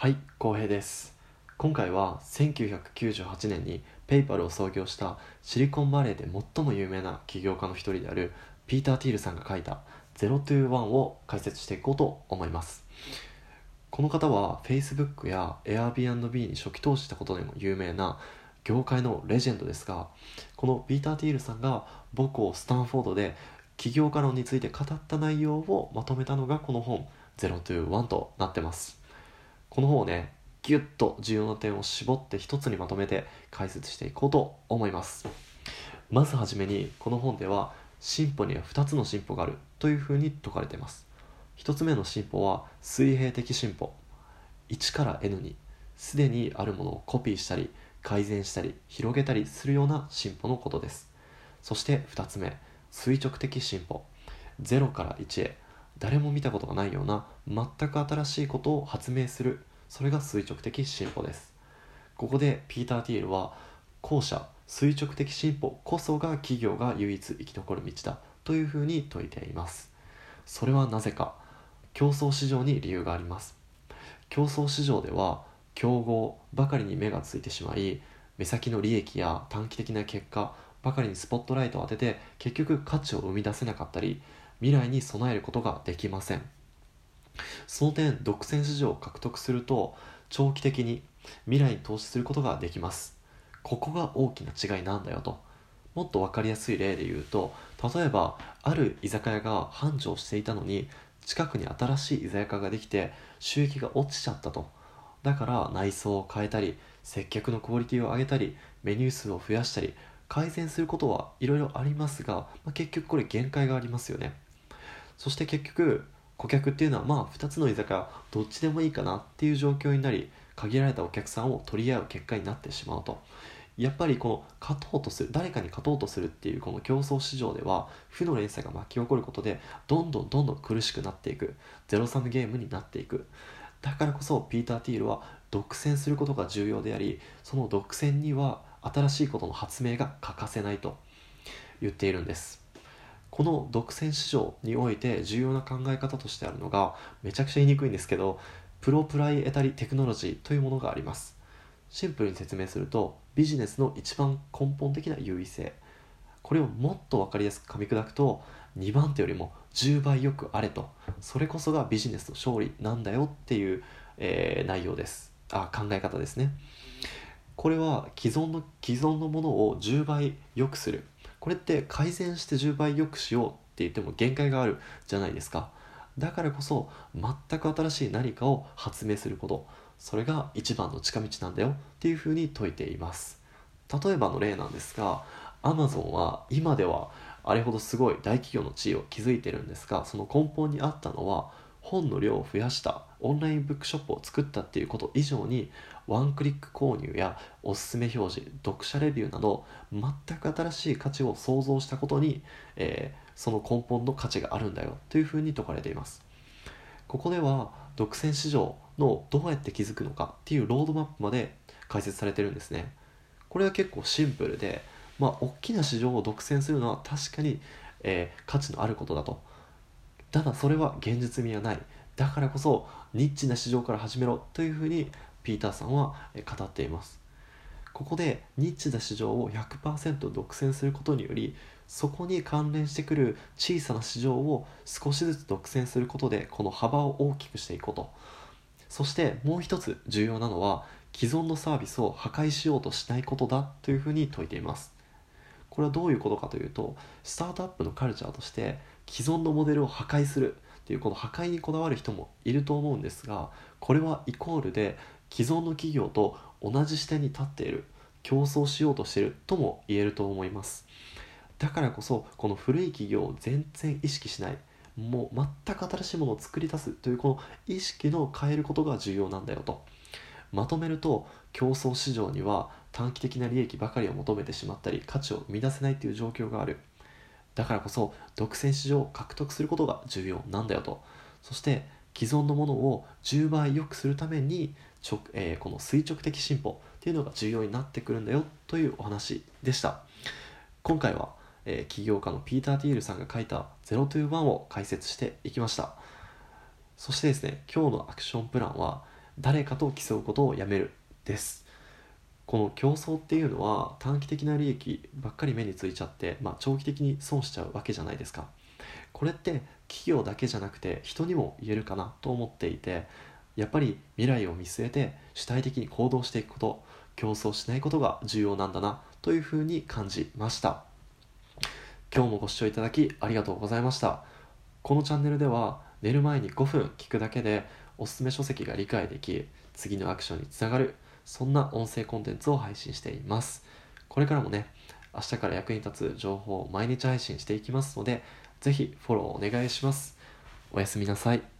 はい、浩平です。今回は1998年にペイパルを創業したシリコンバレーで最も有名な起業家の一人であるピーター・ティールさんが書いた021を解説していこうと思います。この方は Facebook や Airbnb に初期投資したことでも有名な業界のレジェンドですが、このピーター・ティールさんが母校スタンフォードで起業家論について語った内容をまとめたのがこの本021となってます。この本をね、ギュッと重要な点を絞って一つにまとめて解説していこうと思います。まずはじめに、この本では進歩には2つの進歩があるというふうに説かれています。1つ目の進歩は水平的進歩。1から N に、すでにあるものをコピーしたり、改善したり、広げたりするような進歩のことです。そして2つ目、垂直的進歩。0から1へ、誰も見たことがないような全く新しいことを発明するそれが垂直的進歩です。ここでピーター・ティールは後者垂直的進歩こそが企業が唯一生き残る道だというふうに説いています。それはなぜか競争市場に理由があります。競争市場では競合ばかりに目がついてしまい目先の利益や短期的な結果ばかりにスポットライトを当てて結局価値を生み出せなかったり未来に備えることができません。その点独占市場を獲得すると長期的に未来に投資することができます。ここが大きな違いなんだよと。もっと分かりやすい例で言うと例えばある居酒屋が繁盛していたのに近くに新しい居酒屋ができて収益が落ちちゃったと。だから内装を変えたり接客のクオリティを上げたりメニュー数を増やしたり改善することはいろいろありますが、まあ、結局これ限界がありますよね。そして結局顧客っていうのはまあ2つの居酒屋どっちでもいいかなっていう状況になり限られたお客さんを取り合う結果になってしまうと。やっぱりこの勝とうとする誰かに勝とうとするっていうこの競争市場では負の連鎖が巻き起こることでどんどんどんどん苦しくなっていく。ゼロサムゲームになっていく。だからこそピーター・ティールは独占することが重要でありその独占には新しいことの発明が欠かせないと言っているんです。この独占市場において重要な考え方としてあるのがめちゃくちゃ言いにくいんですけどプロプライエタリテクノロジーというものがあります。シンプルに説明するとビジネスの一番根本的な優位性。これをもっと分かりやすく噛み砕くと2番手よりも10倍よくあれと。それこそがビジネスの勝利なんだよっていう、えー、内容です。あ考え方ですね。これは既存の既存のものを10倍良くする。これって改善して10倍良くしようって言っても限界があるじゃないですか。だからこそ全く新しい何かを発明することそれが一番の近道なんだよっていうふうに説いています。例えばの例なんですが Amazon は今ではあれほどすごい大企業の地位を築いてるんですがその根本にあったのは本の量を増やしたオンラインブックショップを作ったっていうこと以上にワンクリック購入やおすすめ表示読者レビューなど全く新しい価値を創造したことに、えー、その根本の価値があるんだよというふうに説かれています。ここでは独占市場のどうやって築くのかっていうロードマップまで解説されてるんですね。これは結構シンプルでまあ大きな市場を独占するのは確かに、えー、価値のあることだと。ただそれは現実味はない。だからこそニッチな市場から始めろというふうにピーターさんは語っています。ここでニッチな市場を100%独占することによりそこに関連してくる小さな市場を少しずつ独占することでこの幅を大きくしていこうと。そしてもう一つ重要なのは既存のサービスを破壊しようとしないことだというふうに説いています。これはどういうことかというとスタートアップのカルチャーとして既存のモデルを破壊するっていうこの破壊にこだわる人もいると思うんですがこれはイコールで既存の企業と同じ視点に立っている競争しようとしているとも言えると思います。だからこそこの古い企業を全然意識しないもう全く新しいものを作り出すというこの意識の変えることが重要なんだよと。まとめると競争市場には短期的な利益ばかりを求めてしまったり価値を生み出せないという状況がある。だからこそ独占市場を獲得することが重要なんだよと。そして既存のものを10倍良くするためにちょ、えー、この垂直的進歩っていうのが重要になってくるんだよというお話でした。今回は、えー、起業家のピーター・ティールさんが書いた021を解説していきました。そしてですね今日のアクションプランは誰かと競うことをやめるです。この競争っていうのは短期的な利益ばっかり目についちゃって、まあ、長期的に損しちゃうわけじゃないですか。これって企業だけじゃなくて人にも言えるかなと思っていてやっぱり未来を見据えて主体的に行動していくこと競争しないことが重要なんだなというふうに感じました。今日もご視聴いただきありがとうございました。このチャンネルでは寝る前に5分聞くだけでおすすめ書籍が理解でき次のアクションにつながるそんな音声コンテンツを配信しています。これからもね明日から役に立つ情報を毎日配信していきますのでぜひフォローお願いします。おやすみなさい。